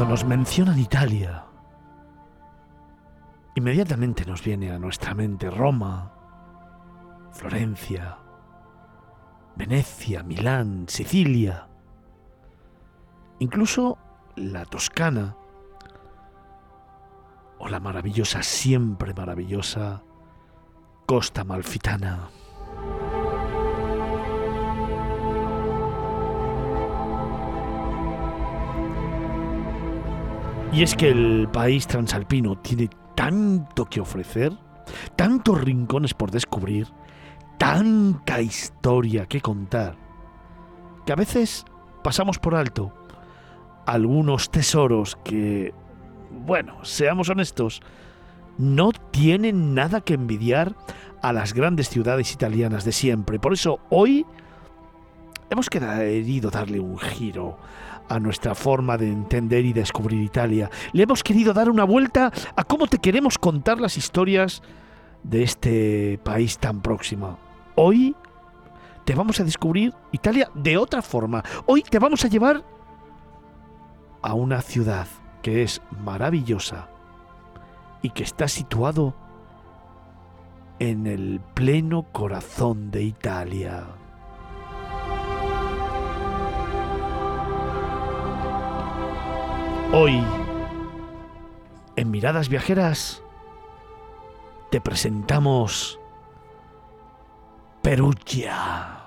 Cuando nos mencionan Italia, inmediatamente nos viene a nuestra mente Roma, Florencia, Venecia, Milán, Sicilia, incluso la Toscana o la maravillosa, siempre maravillosa Costa Malfitana. Y es que el país transalpino tiene tanto que ofrecer, tantos rincones por descubrir, tanta historia que contar, que a veces pasamos por alto algunos tesoros que, bueno, seamos honestos, no tienen nada que envidiar a las grandes ciudades italianas de siempre. Por eso hoy hemos querido darle un giro a nuestra forma de entender y descubrir Italia. Le hemos querido dar una vuelta a cómo te queremos contar las historias de este país tan próximo. Hoy te vamos a descubrir Italia de otra forma. Hoy te vamos a llevar a una ciudad que es maravillosa y que está situado en el pleno corazón de Italia. Hoy, en Miradas Viajeras, te presentamos Perugia.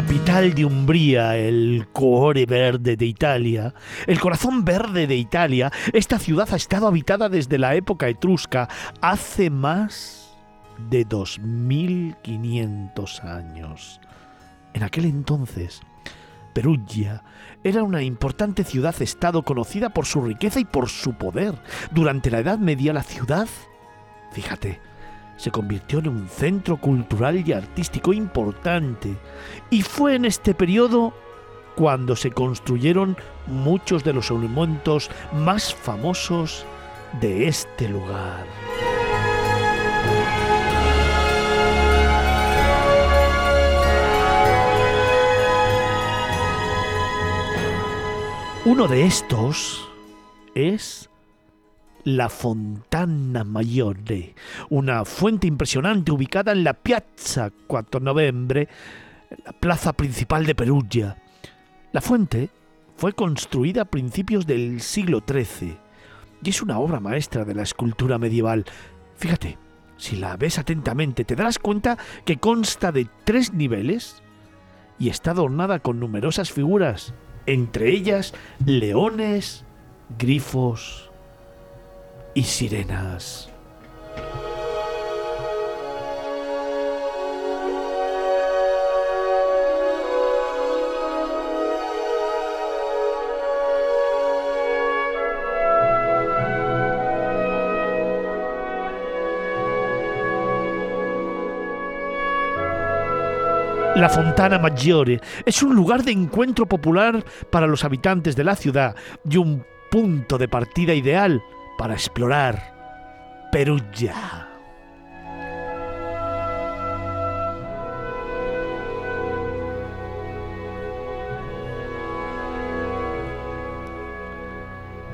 Capital de Umbría, el cuore verde de Italia, el corazón verde de Italia, esta ciudad ha estado habitada desde la época etrusca, hace más de 2500 años. En aquel entonces, Perugia era una importante ciudad-estado conocida por su riqueza y por su poder. Durante la Edad Media la ciudad, fíjate, se convirtió en un centro cultural y artístico importante. Y fue en este periodo cuando se construyeron muchos de los monumentos más famosos de este lugar. Uno de estos es la Fontana Maggiore, una fuente impresionante ubicada en la Piazza 4 Novembre, la plaza principal de Perugia. La fuente fue construida a principios del siglo XIII y es una obra maestra de la escultura medieval. Fíjate, si la ves atentamente te darás cuenta que consta de tres niveles y está adornada con numerosas figuras, entre ellas leones, grifos, y sirenas. La Fontana Maggiore es un lugar de encuentro popular para los habitantes de la ciudad y un punto de partida ideal para explorar Perugia.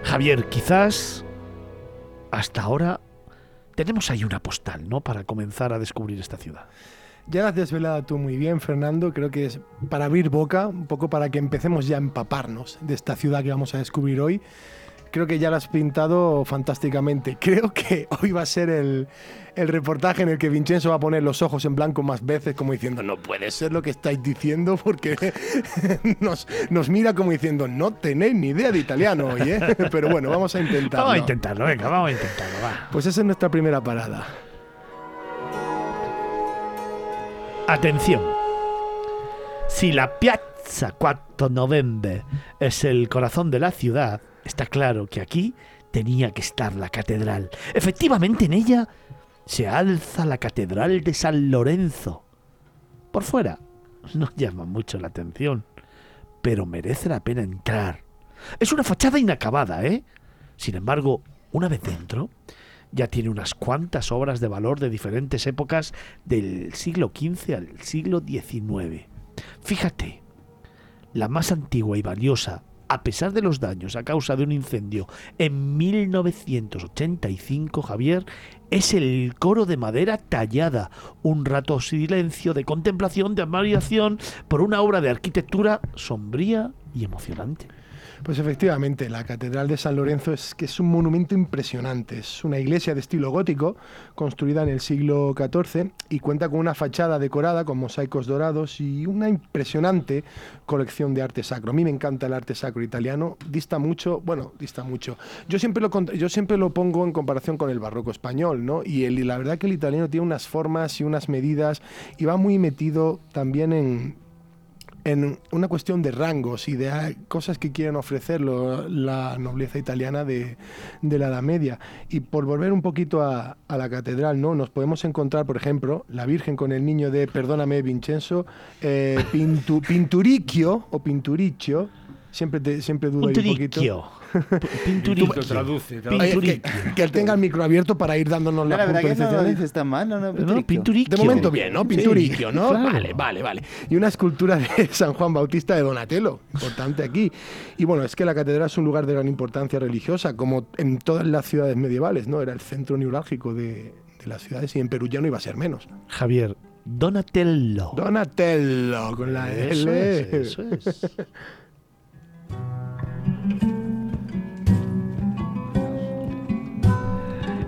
Javier, quizás hasta ahora tenemos ahí una postal, ¿no? Para comenzar a descubrir esta ciudad. Ya la has desvelado tú muy bien, Fernando. Creo que es para abrir boca, un poco para que empecemos ya a empaparnos de esta ciudad que vamos a descubrir hoy. Creo que ya la has pintado fantásticamente. Creo que hoy va a ser el, el reportaje en el que Vincenzo va a poner los ojos en blanco más veces, como diciendo, no puede ser lo que estáis diciendo, porque nos, nos mira como diciendo, no tenéis ni idea de italiano hoy, ¿eh? Pero bueno, vamos a intentarlo. Vamos a intentarlo, venga, vamos a intentarlo, va. Pues esa es nuestra primera parada. Atención. Si la Piazza 4 Novembre es el corazón de la ciudad, está claro que aquí tenía que estar la catedral. Efectivamente, en ella se alza la catedral de San Lorenzo. Por fuera no llama mucho la atención, pero merece la pena entrar. Es una fachada inacabada, ¿eh? Sin embargo, una vez dentro, ya tiene unas cuantas obras de valor de diferentes épocas del siglo XV al siglo XIX. Fíjate, la más antigua y valiosa, a pesar de los daños a causa de un incendio en 1985, Javier, es el coro de madera tallada, un rato silencio de contemplación, de admiración por una obra de arquitectura sombría y emocionante. Pues efectivamente, la Catedral de San Lorenzo es que es un monumento impresionante. Es una iglesia de estilo gótico, construida en el siglo XIV y cuenta con una fachada decorada con mosaicos dorados y una impresionante colección de arte sacro. A mí me encanta el arte sacro italiano, dista mucho, bueno, dista mucho. Yo siempre lo, yo siempre lo pongo en comparación con el barroco español, ¿no? Y, la verdad que el italiano tiene unas formas y unas medidas y va muy metido también en en una cuestión de rangos y de cosas que quieren ofrecer la nobleza italiana de, la Edad Media. Y por volver un poquito a, la catedral, ¿no? nos podemos encontrar, por ejemplo, la Virgen con el niño de, perdóname Vincenzo, eh, Pinturicchio o Pinturicchio, siempre, te, siempre dudo un poquito. Pinturicchio. traduce. traduce. que, él tenga el micro abierto para ir dándonos la, la verdad que no lo dices tan mal, no, no, De momento bien, ¿no? Pinturicchio, ¿no? Vale, vale, vale. Y una escultura de San Juan Bautista de Donatello, importante aquí. Y bueno, es que la catedral es un lugar de gran importancia religiosa, como en todas las ciudades medievales, ¿no? Era el centro neurálgico de, de las ciudades y en Perú ya no iba a ser menos. Javier, Donatello. Donatello, con la L. eso es.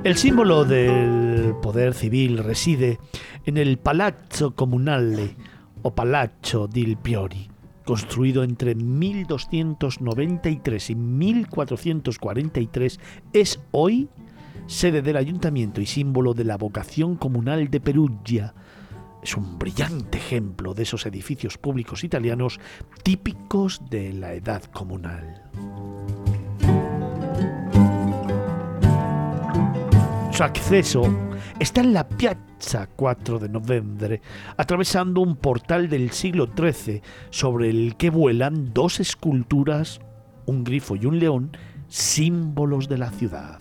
El símbolo del poder civil reside en el Palazzo Comunale o Palazzo del Piori, construido entre 1293 y 1443, es hoy sede del ayuntamiento y símbolo de la vocación comunal de Perugia. Es un brillante ejemplo de esos edificios públicos italianos típicos de la edad comunal. Su acceso está en la Piazza 4 de Noviembre, atravesando un portal del siglo XIII sobre el que vuelan dos esculturas, un grifo y un león, símbolos de la ciudad.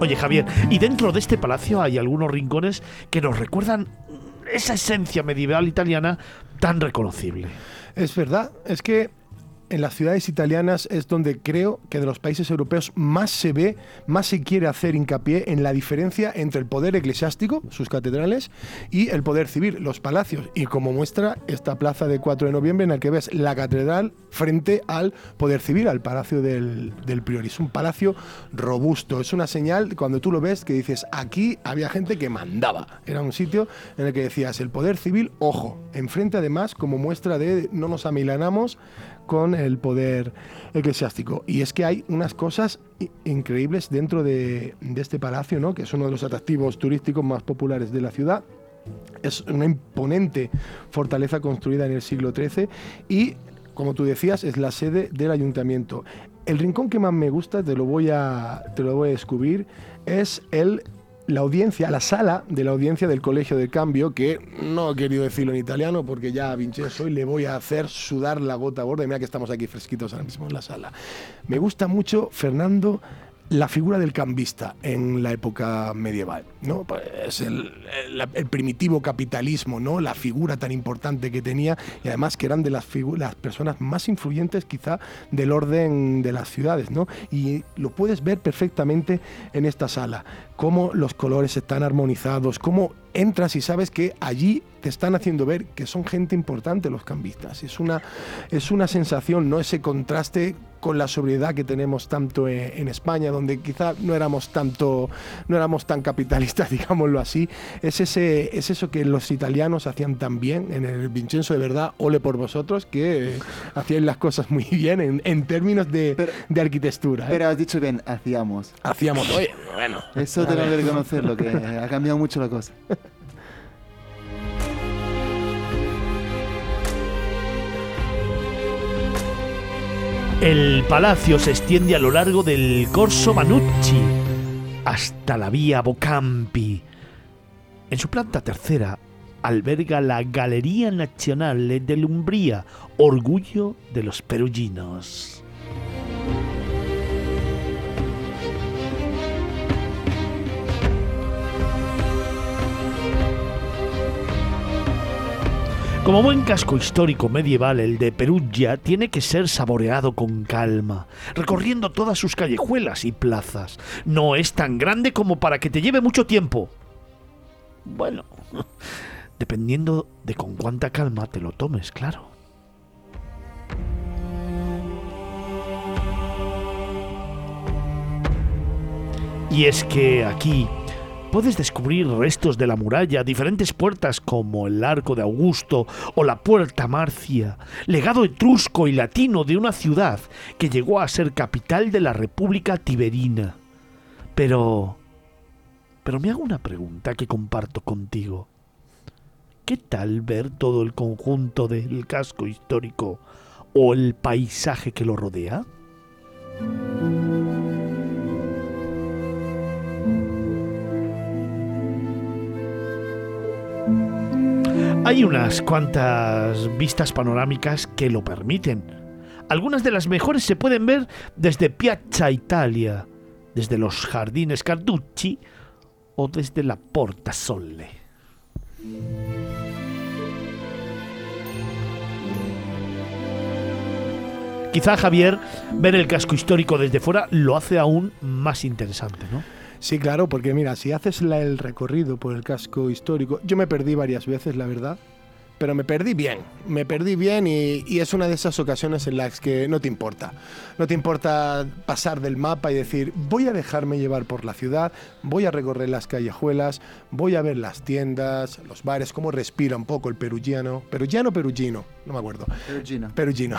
Oye Javier, y dentro de este palacio hay algunos rincones que nos recuerdan esa esencia medieval italiana tan reconocible. Es verdad, es que en las ciudades italianas es donde creo que de los países europeos más se ve, más se quiere hacer hincapié en la diferencia entre el poder eclesiástico, sus catedrales, y el poder civil, los palacios. Y como muestra esta plaza de 4 de noviembre en la que ves la catedral frente al poder civil, al palacio del, del Priori. Es un palacio robusto, es una señal cuando tú lo ves que dices, aquí había gente que mandaba. Era un sitio en el que decías, el poder civil, ojo, enfrente además como muestra de no nos amilanamos, con el poder eclesiástico. Y es que hay unas cosas increíbles dentro de, este palacio, ¿no? que es uno de los atractivos turísticos más populares de la ciudad. Es una imponente fortaleza construida en el siglo XIII y, como tú decías, es la sede del ayuntamiento. El rincón que más me gusta, te lo voy a, te lo voy a descubrir, es el la audiencia, la sala de la audiencia del Colegio de Cambio, que no he querido decirlo en italiano porque ya a Vincenzo hoy le voy a hacer sudar la gota gorda. Mira que estamos aquí fresquitos ahora mismo en la sala. Me gusta mucho, Fernando, la figura del cambista en la época medieval, ¿no? Pues el, el- primitivo capitalismo, ¿no? La figura tan importante que tenía y además que eran de las, las personas más influyentes quizá del orden de las ciudades, ¿no? Y lo puedes ver perfectamente en esta sala, cómo los colores están armonizados, cómo entras y sabes que allí te están haciendo ver que son gente importante los cambistas. Es una, es una sensación, ¿no? Ese contraste con la sobriedad que tenemos tanto en, en España, donde quizá no éramos tanto, no éramos tan capitalistas, digámoslo así. Es ese, es eso que los italianos hacían tan bien en el Vincenzo de verdad, ole por vosotros, que eh, hacían las cosas muy bien en, en términos de, Pero- de arquitectura. ¿eh? Pero has dicho bien, hacíamos. Hacíamos, oye, bueno. Eso tengo que reconocerlo, que ha cambiado mucho la cosa. El palacio se extiende a lo largo del Corso Manucci hasta la vía Bocampi. En su planta tercera alberga la Galería Nazionale dell'Umbria, orgullo de los peruginos. Como buen casco histórico medieval, el de Perugia tiene que ser saboreado con calma, recorriendo todas sus callejuelas y plazas. No es tan grande como para que te lleve mucho tiempo. Bueno, dependiendo de con cuánta calma te lo tomes, claro. Y es que aquí puedes descubrir restos de la muralla, diferentes puertas como el Arco de Augusto o la Puerta Marcia, legado etrusco y latino de una ciudad que llegó a ser capital de la República Tiberina. Pero... Pero me hago una pregunta que comparto contigo. ¿Qué tal ver todo el conjunto del casco histórico o el paisaje que lo rodea? Hay unas cuantas vistas panorámicas que lo permiten. Algunas de las mejores se pueden ver desde Piazza Italia, desde los jardines Carducci o desde la Porta Sole. Quizá Javier ver el casco histórico desde fuera lo hace aún más interesante, ¿no? Sí, claro, porque mira, si haces la- el recorrido por el casco histórico, yo me perdí varias veces, la verdad, pero me perdí bien, me perdí bien y, y es una de esas ocasiones en las que no te importa, no te importa pasar del mapa y decir, voy a dejarme llevar por la ciudad, voy a recorrer las callejuelas, voy a ver las tiendas, los bares, cómo respira un poco el perugiano, perugiano, perugino, no me acuerdo. Pero Gina, Perugino.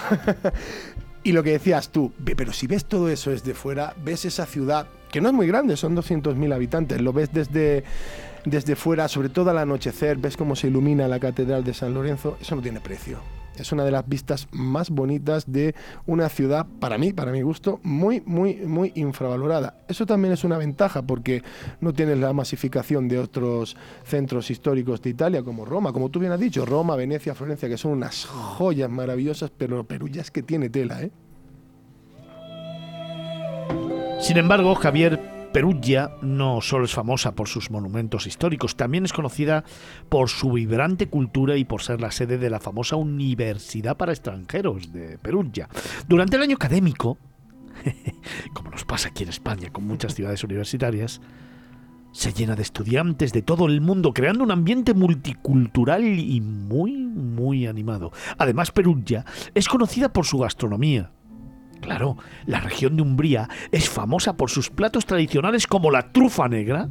y lo que decías tú, pero si ves todo eso desde fuera, ves esa ciudad, que no es muy grande, son 200.000 habitantes, lo ves desde, desde fuera, sobre todo al anochecer, ves cómo se ilumina la Catedral de San Lorenzo, eso no tiene precio. Es una de las vistas más bonitas de una ciudad, para mí, para mi gusto, muy, muy, muy infravalorada. Eso también es una ventaja porque no tienes la masificación de otros centros históricos de Italia, como Roma, como tú bien has dicho, Roma, Venecia, Florencia, que son unas joyas maravillosas, pero Perú ya es que tiene tela, ¿eh? Sin embargo, Javier Perugia no solo es famosa por sus monumentos históricos, también es conocida por su vibrante cultura y por ser la sede de la famosa Universidad para Extranjeros de Perugia. Durante el año académico, como nos pasa aquí en España con muchas ciudades universitarias, se llena de estudiantes de todo el mundo, creando un ambiente multicultural y muy, muy animado. Además, Perugia es conocida por su gastronomía. Claro, la región de Umbría es famosa por sus platos tradicionales como la trufa negra,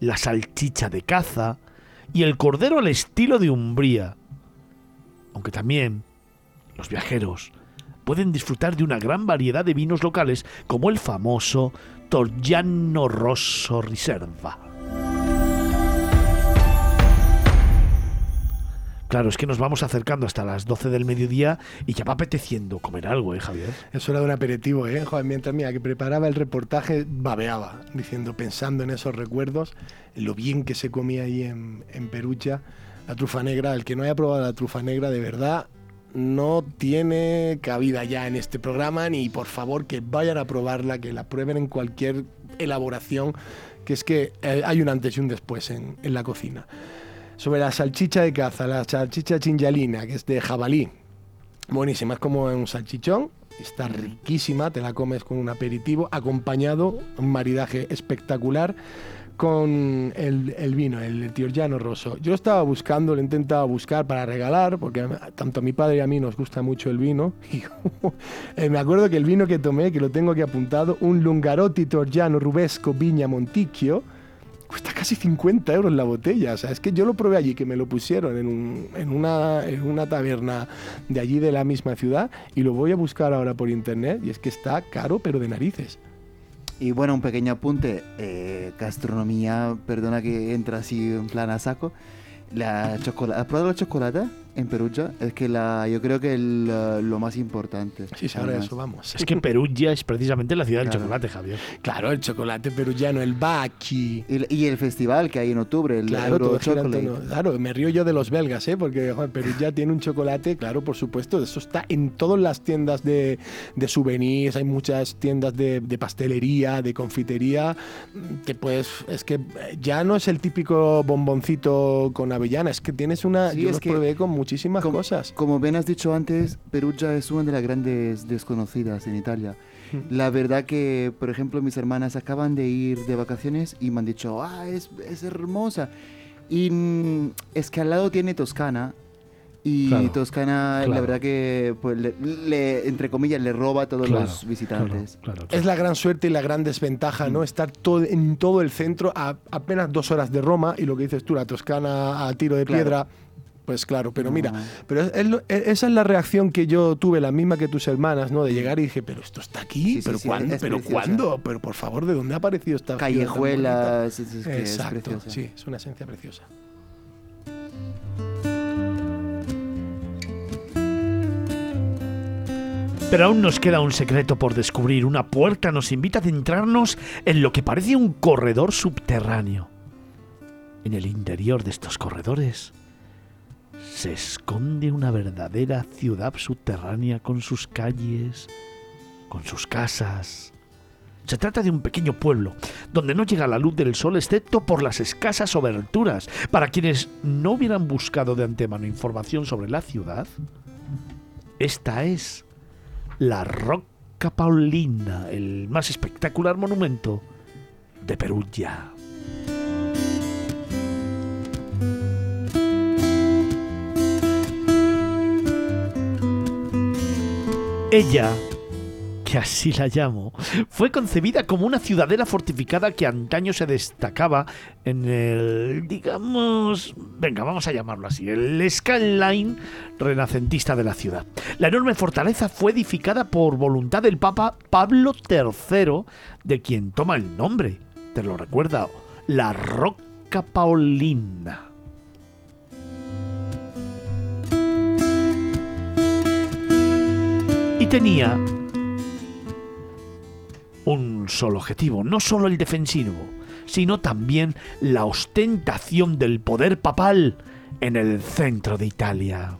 la salchicha de caza y el cordero al estilo de Umbría. Aunque también los viajeros pueden disfrutar de una gran variedad de vinos locales como el famoso Torgiano Rosso Riserva. Claro, es que nos vamos acercando hasta las 12 del mediodía y ya va apeteciendo comer algo, ¿eh, Javier? Eso era un aperitivo, ¿eh? Joder, mientras mira, que preparaba el reportaje, babeaba, diciendo, pensando en esos recuerdos, en lo bien que se comía ahí en, en Perugia, la trufa negra. El que no haya probado la trufa negra, de verdad, no tiene cabida ya en este programa, ni por favor que vayan a probarla, que la prueben en cualquier elaboración, que es que eh, hay un antes y un después en, en la cocina. Sobre la salchicha de caza, la salchicha chinjalina, que es de jabalí. Buenísima, es como un salchichón, está riquísima, te la comes con un aperitivo, acompañado, un maridaje espectacular con el, el vino, el Tiorgiano Rosso. Yo estaba buscando, lo he intentado buscar para regalar, porque tanto a mi padre y a mí nos gusta mucho el vino. Y eh, me acuerdo que el vino que tomé, que lo tengo aquí apuntado, un Lungarotti Torgiano Rubesco Viña Monticchio, cuesta casi 50 euros la botella. O sea, es que yo lo probé allí, que me lo pusieron en, un- en una, en una taberna de allí de la misma ciudad, y lo voy a buscar ahora por internet, y es que está caro, pero de narices. Y bueno, un pequeño apunte, eh, gastronomía, perdona que entra así en plan a saco. La chocolate, ¿Has probado la chocolate en Perugia? Es que la, yo creo que el, lo más importante. Sí, sí, ahora además. eso vamos. Es que Perugia es precisamente la ciudad del Claro. chocolate, Javier. Claro, el chocolate peruviano, el baki. Y, y el festival que hay en octubre, el Claro, Euro Chocolate. torno- claro, me río yo de los belgas, ¿eh? porque joder, Perú ya tiene un chocolate, claro, por supuesto, eso está en todas las tiendas de, de souvenirs, hay muchas tiendas de, de pastelería, de confitería, que pues es que ya no es el típico bomboncito con avellana, es que tienes una, Sí, yo es los que probé con muchísimas como- cosas. Como bien has dicho antes, Perugia es una de las grandes desconocidas en Italia. Hmm. La verdad que, por ejemplo, mis hermanas acaban de ir de vacaciones y me han dicho, ah, es, es hermosa. Y mm, es que al lado tiene Toscana. Y Claro, Toscana, la verdad que, pues, le, le- entre comillas, le roba a todos Claro, los visitantes. Claro, claro, claro. Es la gran suerte y la gran desventaja, ¿no? Estar todo, en todo el centro a apenas dos horas de Roma y lo que dices tú, la Toscana a tiro de Claro. piedra. Pues claro, pero mira, pero es- es lo- e- esa es la reacción que yo tuve, la misma que tus hermanas, ¿no? De llegar y dije, pero esto está aquí, Sí, sí, pero sí, ¿cuándo? ¿Pero preciosa. cuándo? Pero por favor, ¿de dónde ha aparecido esta bonita? Callejuelas, es, es que es Exacto, sí, es una esencia preciosa. Pero aún nos queda un secreto por descubrir. Una puerta nos invita a adentrarnos en lo que parece un corredor subterráneo. En el interior de estos corredores se esconde una verdadera ciudad subterránea con sus calles, con sus casas. Se trata de un pequeño pueblo, donde no llega la luz del sol excepto por las escasas oberturas. Para quienes no hubieran buscado de antemano información sobre la ciudad, esta es la Rocca Paulina, el más espectacular monumento de Perugia. Ella, que así la llamo, fue concebida como una ciudadela fortificada que antaño se destacaba en el, digamos, venga, vamos a llamarlo así, el skyline renacentista de la ciudad. La enorme fortaleza fue edificada por voluntad del Papa Pablo III, de quien toma el nombre, te lo recuerda, la Rocca Paulina. Y tenía un solo objetivo, no solo el defensivo, sino también la ostentación del poder papal en el centro de Italia.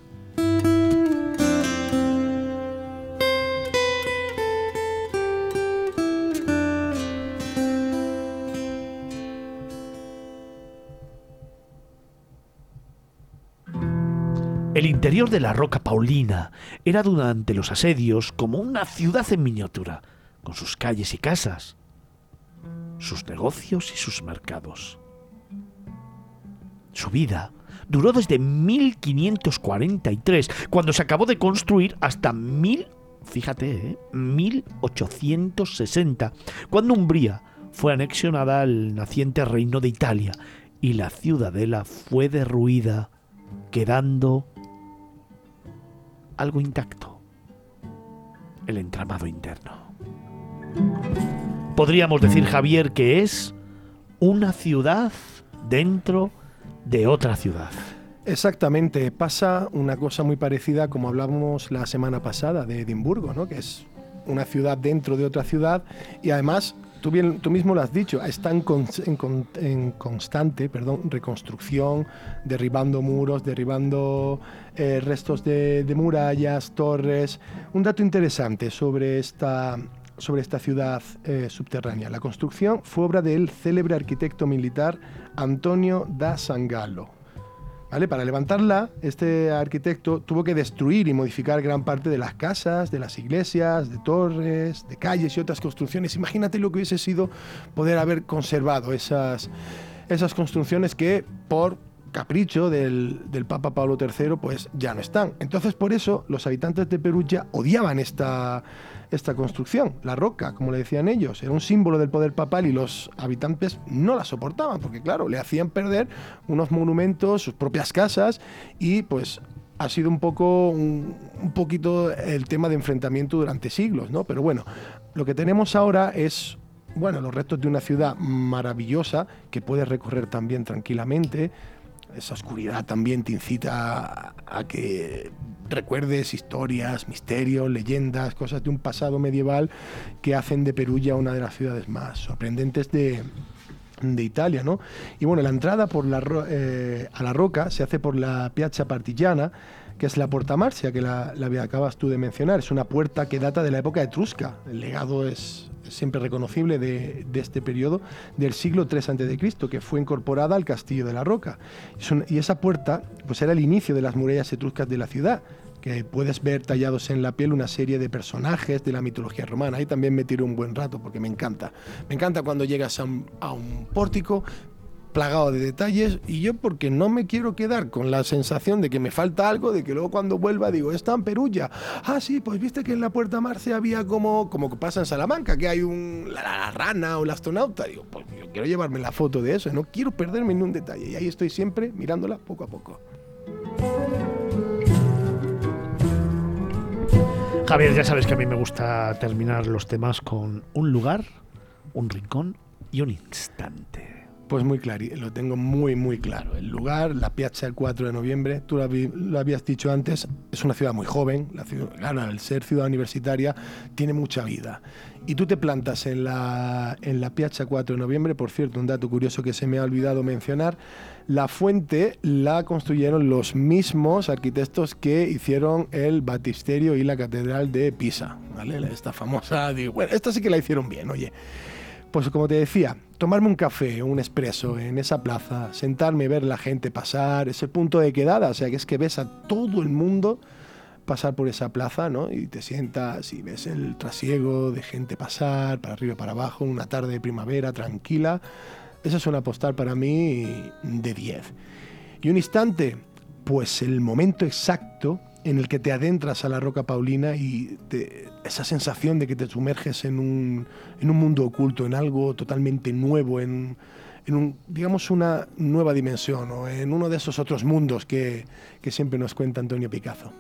El interior de la Roca Paulina era durante los asedios como una ciudad en miniatura, con sus calles y casas, sus negocios y sus mercados. Su vida duró desde 1543, cuando se acabó de construir, hasta fíjate, ¿eh? 1860, cuando Umbría fue anexionada al naciente reino de Italia y la ciudadela fue derruida, quedando algo intacto, el entramado interno. Podríamos decir, Javier, que es una ciudad dentro de otra ciudad. Exactamente, pasa una cosa muy parecida como hablábamos la semana pasada de Edimburgo, ¿no? que es una ciudad dentro de otra ciudad y además tú, mismo lo has dicho, está en, en, constante perdón, reconstrucción, derribando muros, derribando eh, restos de, murallas, torres. Un dato interesante sobre esta, sobre esta ciudad eh, subterránea. La construcción fue obra del célebre arquitecto militar Antonio da Sangallo para levantarla, este arquitecto tuvo que destruir y modificar gran parte de las casas, de las iglesias, de torres, de calles y otras construcciones. Imagínate lo que hubiese sido poder haber conservado esas, esas construcciones que por capricho del, del, Papa Pablo III, pues ya no están. Entonces, por eso, los habitantes de Perú ya odiaban esta, esta construcción. La roca, como le decían ellos, era un símbolo del poder papal y los habitantes no la soportaban, porque claro, le hacían perder unos monumentos, sus propias casas y pues ha sido un poco un, poquito el tema de enfrentamiento durante siglos, ¿no? Pero bueno, lo que tenemos ahora es bueno, los restos de una ciudad maravillosa que puedes recorrer también tranquilamente, esa oscuridad también te incita a, que recuerdes historias, misterios, leyendas, cosas de un pasado medieval que hacen de Perú ya una de las ciudades más sorprendentes de, Italia, ¿no? Y bueno, la entrada por la, eh, a la roca se hace por la Piazza Partigiana, que es la Puerta Marcia, que la, la acabas tú de mencionar. Es una puerta que data de la época etrusca. El legado es siempre reconocible de, este periodo del siglo III a.C., que fue incorporada al Castillo de la Roca. Y esa puerta pues era el inicio de las murallas etruscas de la ciudad que puedes ver tallados en la piel una serie de personajes de la mitología romana. Ahí también me tiro un buen rato porque me encanta. Me encanta cuando llegas a un pórtico, plagado de detalles y yo porque no me quiero quedar con la sensación de que me falta algo, de que luego cuando vuelva digo, está en Perulla. Ah, sí, pues viste que en la Puerta Marce había como, como que pasa en Salamanca, que hay un, la, rana o el astronauta. Digo, pues yo quiero llevarme la foto de eso, no quiero perderme en un detalle. Y ahí estoy siempre mirándola poco a poco. Javier, ya sabes que a mí me gusta terminar los temas con un lugar, un rincón y un instante. Pues muy claro, lo tengo muy, muy claro. El lugar, la Piazza el 4 de noviembre, tú lo, habías dicho antes, es una ciudad muy joven, la ciudad, claro, ser ciudad universitaria, tiene mucha vida. Y tú te plantas en la, en la Piazza 4 de noviembre, por cierto, un dato curioso que se me ha olvidado mencionar, la fuente la construyeron los mismos arquitectos que hicieron el batisterio y la catedral de Pisa, ¿vale? Esta famosa, digo, bueno, esta sí que la hicieron bien, oye. Pues como te decía, tomarme un café un espresso en esa plaza, sentarme, ver la gente pasar, ese punto de quedada, o sea, que es que ves a todo el mundo pasar por esa plaza, ¿no? Y te sientas y ves el trasiego de gente pasar, para arriba para abajo, una tarde de primavera tranquila. Esa es una postal para mí de 10. Y un instante, pues el momento exacto en el que te adentras a la roca paulina y esa sensación de que te sumerges en un, en un mundo oculto, en algo totalmente nuevo, en, en un, digamos una nueva dimensión o en uno de esos otros mundos que, que siempre nos cuenta Antonio Picazo.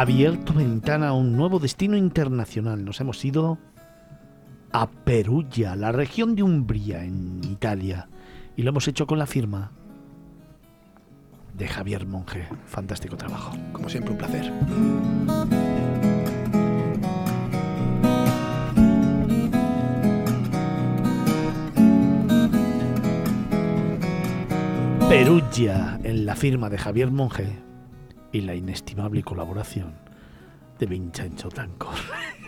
Abierto ventana a un nuevo destino internacional. Nos hemos ido a Perugia, la región de Umbria, en Italia. Y lo hemos hecho con la firma de Javier Monge. Fantástico trabajo. Como siempre, un placer. Perugia, en la firma de Javier Monge y la inestimable colaboración de Vincenzo Tancor.